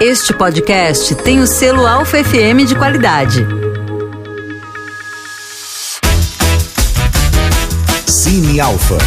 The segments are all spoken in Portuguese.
Este podcast tem o selo Alfa FM de qualidade. Cine Alfa.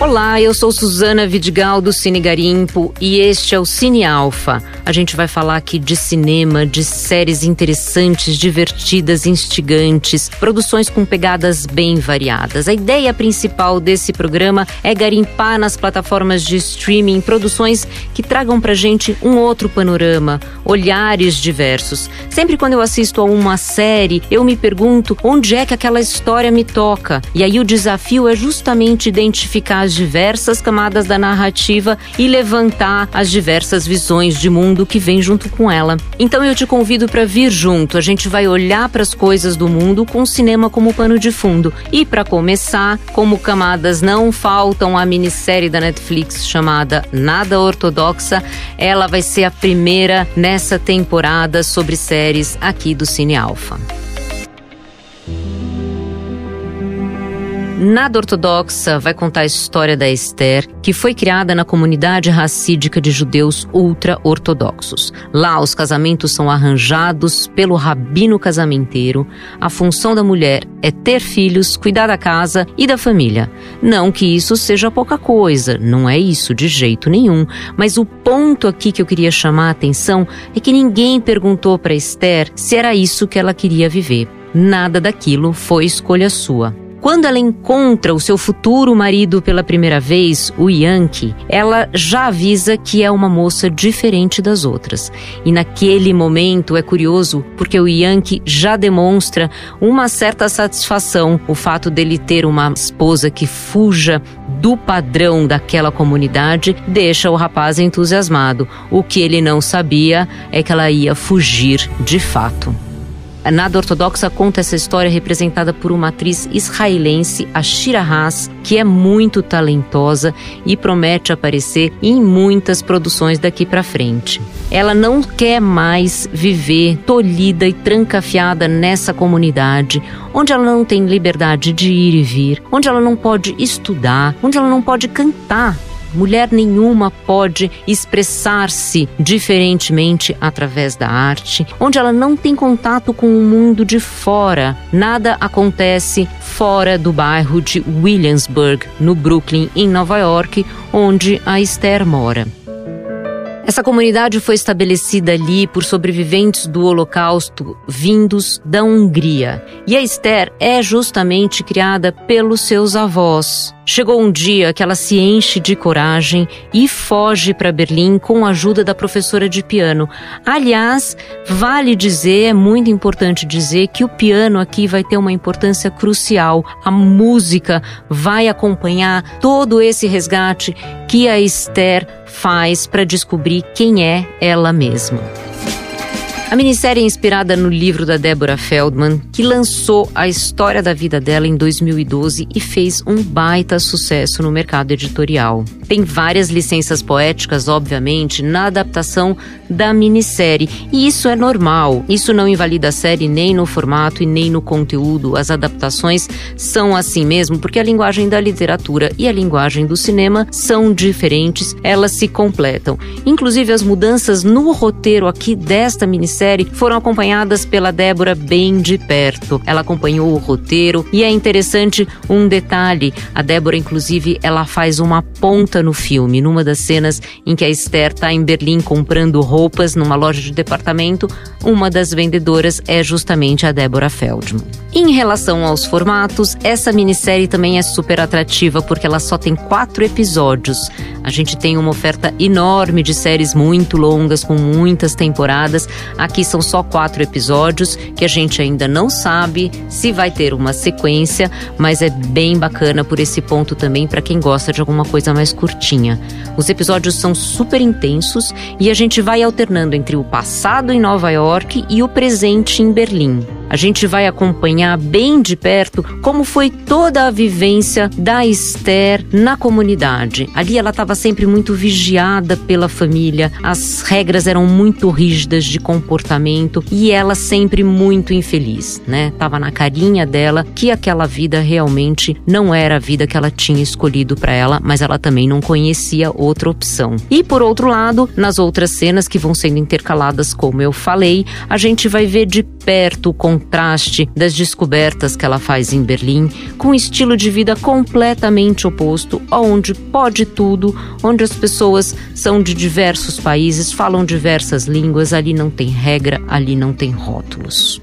Olá, eu sou Suzana Vidigal do Cine Garimpo e este é o Cine Alfa. A gente vai falar aqui de cinema, de séries interessantes, divertidas, instigantes, produções com pegadas bem variadas. A ideia principal desse programa é garimpar nas plataformas de streaming produções que tragam pra gente um outro panorama, olhares diversos. Sempre quando eu assisto a uma série, eu me pergunto onde é que aquela história me toca. E aí o desafio é justamente identificar as diversas camadas da narrativa e levantar as diversas visões de mundo que vem junto com ela. Então eu te convido para vir junto. A gente vai olhar para as coisas do mundo com o cinema como pano de fundo. E para começar, como camadas não faltam a minissérie da Netflix chamada Nada Ortodoxa, ela vai ser a primeira nessa temporada sobre séries aqui do Cine Alfa. Nada Ortodoxa vai contar a história da Esther, que foi criada na comunidade racídica de judeus ultra-ortodoxos. Lá, os casamentos são arranjados pelo rabino casamenteiro. A função da mulher é ter filhos, cuidar da casa e da família. Não que isso seja pouca coisa, não é isso de jeito nenhum. Mas o ponto aqui que eu queria chamar a atenção é que ninguém perguntou para Esther se era isso que ela queria viver. Nada daquilo foi escolha sua. Quando ela encontra o seu futuro marido pela primeira vez, o Yankee, ela já avisa que é uma moça diferente das outras. E naquele momento é curioso porque o Yankee já demonstra uma certa satisfação o fato dele ter uma esposa que fuja do padrão daquela comunidade deixa o rapaz entusiasmado. O que ele não sabia é que ela ia fugir de fato. Nada Ortodoxa conta essa história representada por uma atriz israelense, a Shira Haas, que é muito talentosa e promete aparecer em muitas produções daqui para frente. Ela não quer mais viver tolhida e trancafiada nessa comunidade, onde ela não tem liberdade de ir e vir, onde ela não pode estudar, onde ela não pode cantar Mulher nenhuma pode expressar-se diferentemente através da arte, onde ela não tem contato com o mundo de fora. Nada acontece fora do bairro de Williamsburg, no Brooklyn, em Nova York, onde a Esther mora. Essa comunidade foi estabelecida ali por sobreviventes do Holocausto vindos da Hungria. E a Esther é justamente criada pelos seus avós. Chegou um dia que ela se enche de coragem e foge para Berlim com a ajuda da professora de piano. Aliás, vale dizer, é muito importante dizer que o piano aqui vai ter uma importância crucial. A música vai acompanhar todo esse resgate que a Esther faz para descobrir quem é ela mesma. A minissérie é inspirada no livro da Deborah Feldman, que lançou a história da vida dela em 2012 e fez um baita sucesso no mercado editorial. Tem várias licenças poéticas, obviamente, na adaptação da minissérie, e isso é normal. Isso não invalida a série nem no formato e nem no conteúdo. As adaptações são assim mesmo, porque a linguagem da literatura e a linguagem do cinema são diferentes, elas se completam. Inclusive, as mudanças no roteiro aqui desta minissérie série foram acompanhadas pela Débora bem de perto. Ela acompanhou o roteiro e é interessante um detalhe. A Débora, inclusive, ela faz uma ponta no filme. Numa das cenas em que a Esther está em Berlim comprando roupas numa loja de departamento, uma das vendedoras é justamente a Débora Feldman. Em relação aos formatos, essa minissérie também é super atrativa porque ela só tem quatro episódios. A gente tem uma oferta enorme de séries muito longas, com muitas temporadas. Aqui são só quatro episódios que a gente ainda não sabe se vai ter uma sequência, mas é bem bacana por esse ponto também para quem gosta de alguma coisa mais curtinha. Os episódios são super intensos e a gente vai alternando entre o passado em Nova York e o presente em Berlim. A gente vai acompanhar bem de perto como foi toda a vivência da Esther na comunidade. Ali ela estava sempre muito vigiada pela família, as regras eram muito rígidas de comportamento e ela sempre muito infeliz, né? Tava na carinha dela que aquela vida realmente não era a vida que ela tinha escolhido para ela, mas ela também não conhecia outra opção. E por outro lado, nas outras cenas que vão sendo intercaladas, como eu falei, a gente vai ver de perto o contraste das descobertas que ela faz em Berlim, com um estilo de vida completamente oposto, onde pode tudo, onde as pessoas são de diversos países, falam diversas línguas, ali não tem regra, ali não tem rótulos.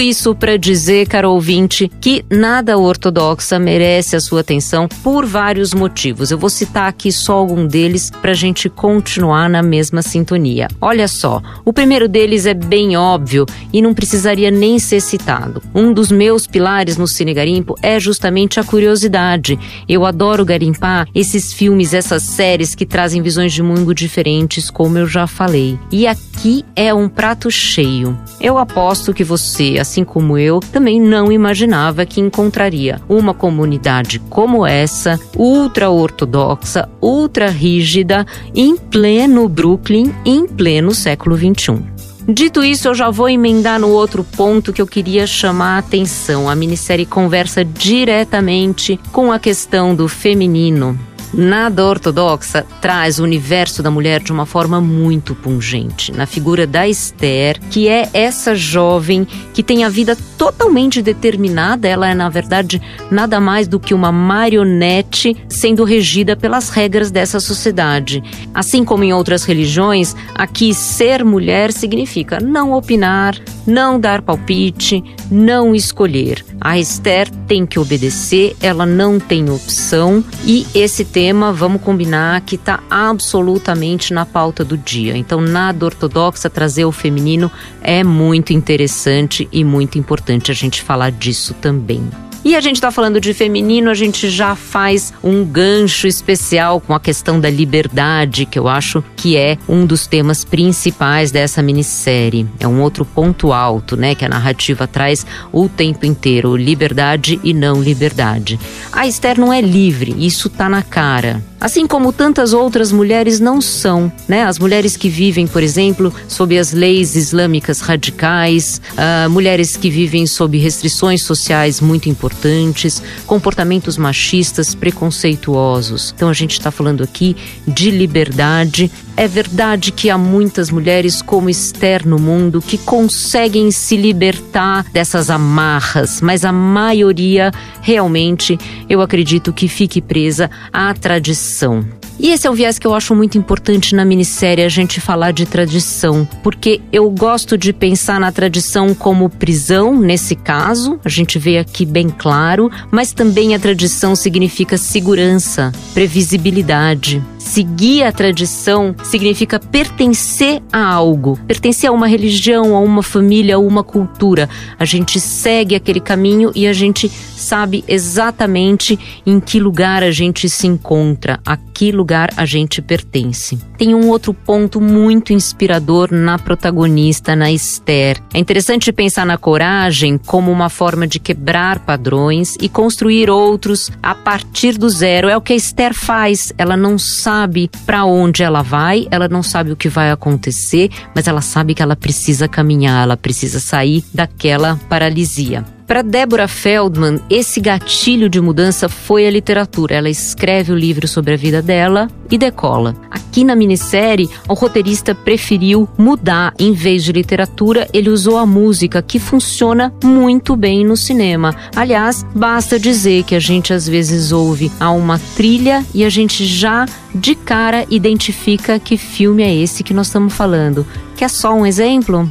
Isso para dizer, caro ouvinte, que nada ortodoxa merece a sua atenção por vários motivos. Eu vou citar aqui só algum deles para a gente continuar na mesma sintonia. Olha só, o primeiro deles é bem óbvio e não precisaria nem ser citado. Um dos meus pilares no Cine Garimpo é justamente a curiosidade. Eu adoro garimpar esses filmes, essas séries que trazem visões de mundo diferentes, como eu já falei. E aqui é um prato cheio. Eu aposto que você assim como eu, também não imaginava que encontraria uma comunidade como essa, ultra-ortodoxa, ultra-rígida, em pleno Brooklyn, em pleno século XXI. Dito isso, eu já vou emendar no outro ponto que eu queria chamar a atenção. A minissérie conversa diretamente com a questão do feminino, nada ortodoxa traz o universo da mulher de uma forma muito pungente, na figura da Esther, que é essa jovem que tem a vida totalmente determinada, ela é na verdade nada mais do que uma marionete sendo regida pelas regras dessa sociedade. Assim como em outras religiões, aqui ser mulher significa não opinar, não dar palpite, não escolher. A Esther tem que obedecer, ela não tem opção e esse tema, vamos combinar, que está absolutamente na pauta do dia. Então, nada ortodoxa trazer o feminino é muito interessante e muito importante a gente falar disso também. E a gente está falando de feminino, a gente já faz um gancho especial com a questão da liberdade, que eu acho que é um dos temas principais dessa minissérie. É um outro ponto alto, né, que a narrativa traz o tempo inteiro, liberdade e não liberdade. A Esther não é livre, isso tá na cara. Assim como tantas outras mulheres não são, né? As mulheres que vivem, por exemplo, sob as leis islâmicas radicais, uh, mulheres que vivem sob restrições sociais muito importantes, comportamentos machistas preconceituosos. Então a gente está falando aqui de liberdade. É verdade que há muitas mulheres como Esther no mundo que conseguem se libertar dessas amarras, mas a maioria realmente, eu acredito que fique presa à tradição. E esse é o viés que eu acho muito importante na minissérie, a gente falar de tradição, porque eu gosto de pensar na tradição como prisão, nesse caso, a gente vê aqui bem claro, mas também a tradição significa segurança, previsibilidade. Seguir a tradição significa pertencer a algo, pertencer a uma religião, a uma família, a uma cultura. A gente segue aquele caminho e a gente sabe exatamente em que lugar a gente se encontra, a que lugar a gente pertence. Tem um outro ponto muito inspirador na protagonista, na Esther. É interessante pensar na coragem como uma forma de quebrar padrões e construir outros a partir do zero. É o que a Esther faz. Ela não sabe para onde ela vai, ela não sabe o que vai acontecer, mas ela sabe que ela precisa caminhar, ela precisa sair daquela paralisia. Para Débora Feldman, esse gatilho de mudança foi a literatura. Ela escreve o livro sobre a vida dela e decola. Aqui na minissérie, o roteirista preferiu mudar. Em vez de literatura, ele usou a música, que funciona muito bem no cinema. Aliás, basta dizer que a gente às vezes ouve a uma trilha e a gente já de cara identifica que filme é esse que nós estamos falando. Quer só um exemplo?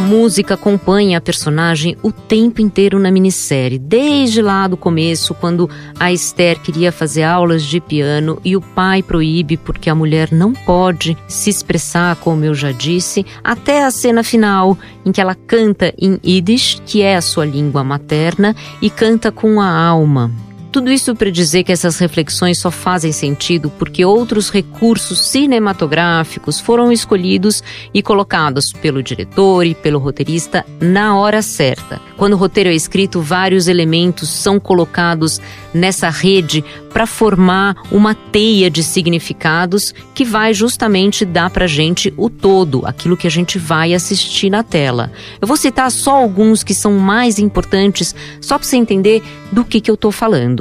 Música acompanha a personagem o tempo inteiro na minissérie, desde lá do começo, quando a Esther queria fazer aulas de piano e o pai proíbe porque a mulher não pode se expressar, como eu já disse, até a cena final, em que ela canta em Yiddish, que é a sua língua materna, e canta com a alma. Tudo isso para dizer que essas reflexões só fazem sentido porque outros recursos cinematográficos foram escolhidos e colocados pelo diretor e pelo roteirista na hora certa. Quando o roteiro é escrito, vários elementos são colocados nessa rede para formar uma teia de significados que vai justamente dar para gente o todo, aquilo que a gente vai assistir na tela. Eu vou citar só alguns que são mais importantes, só para você entender do que, que eu estou falando.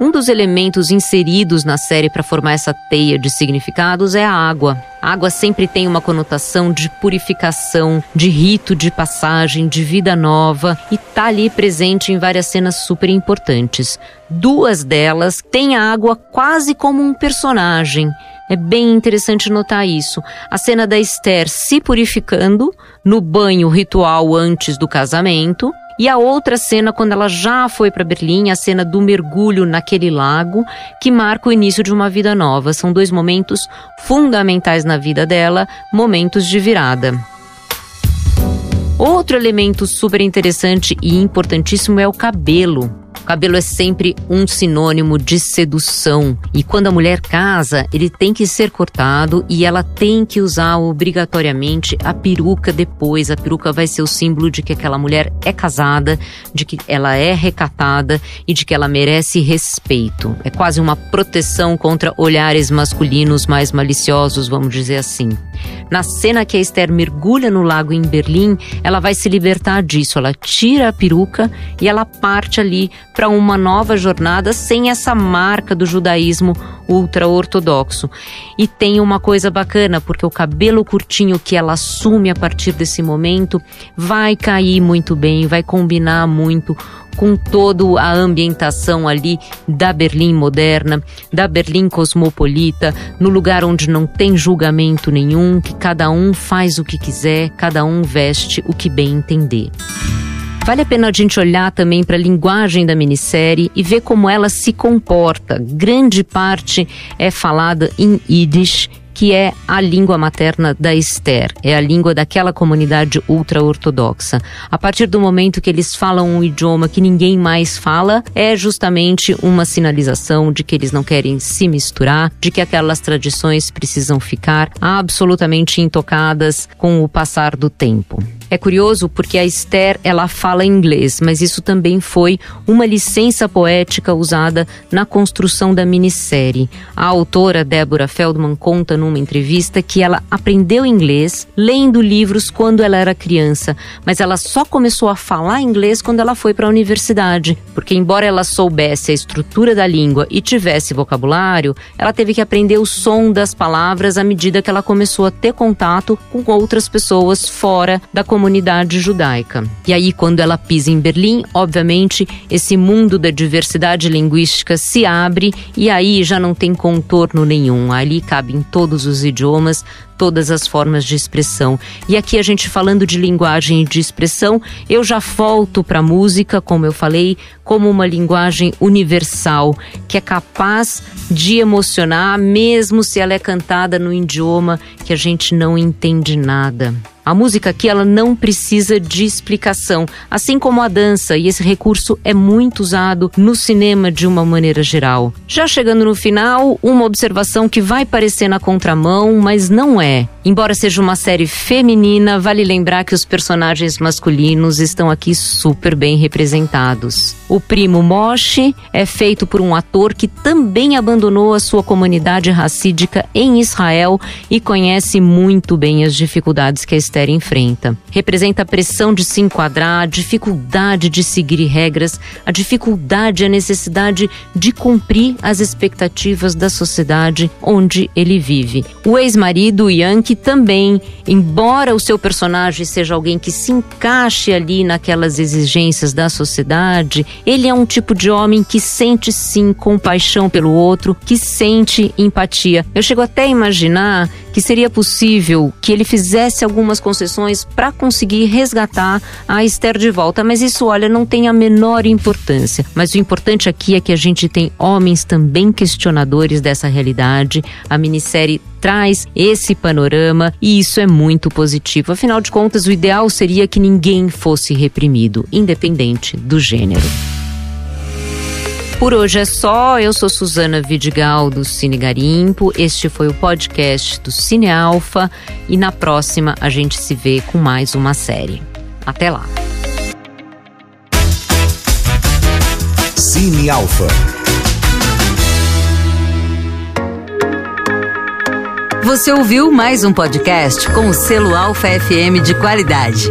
Um dos elementos inseridos na série para formar essa teia de significados é a água. A água sempre tem uma conotação de purificação, de rito de passagem, de vida nova e tá ali presente em várias cenas super importantes. Duas delas têm a água quase como um personagem. É bem interessante notar isso. A cena da Esther se purificando no banho ritual antes do casamento e a outra cena, quando ela já foi para Berlim, a cena do mergulho naquele lago, que marca o início de uma vida nova. São dois momentos fundamentais na vida dela, momentos de virada. Outro elemento super interessante e importantíssimo é o cabelo. Cabelo é sempre um sinônimo de sedução. E quando a mulher casa, ele tem que ser cortado e ela tem que usar obrigatoriamente a peruca depois. A peruca vai ser o símbolo de que aquela mulher é casada, de que ela é recatada e de que ela merece respeito. É quase uma proteção contra olhares masculinos mais maliciosos, vamos dizer assim. Na cena que a Esther mergulha no lago em Berlim, ela vai se libertar disso. Ela tira a peruca e ela parte ali para uma nova jornada sem essa marca do judaísmo ultra-ortodoxo. E tem uma coisa bacana, porque o cabelo curtinho que ela assume a partir desse momento vai cair muito bem, vai combinar muito com toda a ambientação ali da Berlim moderna, da Berlim cosmopolita, no lugar onde não tem julgamento nenhum, que cada um faz o que quiser, cada um veste o que bem entender. Vale a pena a gente olhar também para a linguagem da minissérie e ver como ela se comporta. Grande parte é falada em Yiddish que é a língua materna da Esther, é a língua daquela comunidade ultra-ortodoxa. A partir do momento que eles falam um idioma que ninguém mais fala, é justamente uma sinalização de que eles não querem se misturar, de que aquelas tradições precisam ficar absolutamente intocadas com o passar do tempo. É curioso porque a Esther ela fala inglês, mas isso também foi uma licença poética usada na construção da minissérie. A autora Deborah Feldman conta numa entrevista que ela aprendeu inglês lendo livros quando ela era criança, mas ela só começou a falar inglês quando ela foi para a universidade, porque embora ela soubesse a estrutura da língua e tivesse vocabulário, ela teve que aprender o som das palavras à medida que ela começou a ter contato com outras pessoas fora da comunidade comunidade judaica. E aí, quando ela pisa em Berlim, obviamente, esse mundo da diversidade linguística se abre e aí já não tem contorno nenhum. Ali cabem todos os idiomas, todas as formas de expressão. E aqui a gente falando de linguagem e de expressão, eu já volto para a música, como eu falei, como uma linguagem universal, que é capaz de emocionar, mesmo se ela é cantada no idioma que a gente não entende nada. A música aqui ela não precisa de explicação, assim como a dança, e esse recurso é muito usado no cinema de uma maneira geral. Já chegando no final, uma observação que vai parecer na contramão, mas não é. Embora seja uma série feminina, vale lembrar que os personagens masculinos estão aqui super bem representados. O primo Moshe é feito por um ator que também abandonou a sua comunidade racídica em Israel e conhece muito bem as dificuldades que a Esther enfrenta. Representa a pressão de se enquadrar, a dificuldade de seguir regras, a dificuldade e a necessidade de cumprir as expectativas da sociedade onde ele vive. O ex-marido Yang, que também, embora o seu personagem seja alguém que se encaixe ali naquelas exigências da sociedade, ele é um tipo de homem que sente sim compaixão pelo outro, que sente empatia. Eu chego até a imaginar que seria possível que ele fizesse algumas concessões para conseguir resgatar a Esther de volta, mas isso, olha, não tem a menor importância. Mas o importante aqui é que a gente tem homens também questionadores dessa realidade. A minissérie traz esse panorama e isso é muito positivo. Afinal de contas, o ideal seria que ninguém fosse reprimido, independente do gênero. Por hoje é só. Eu sou Suzana Vidigal do Cine Garimpo. Este foi o podcast do Cine Alfa e na próxima a gente se vê com mais uma série. Até lá. Cine Alfa. Você ouviu mais um podcast com o selo Alfa FM de qualidade.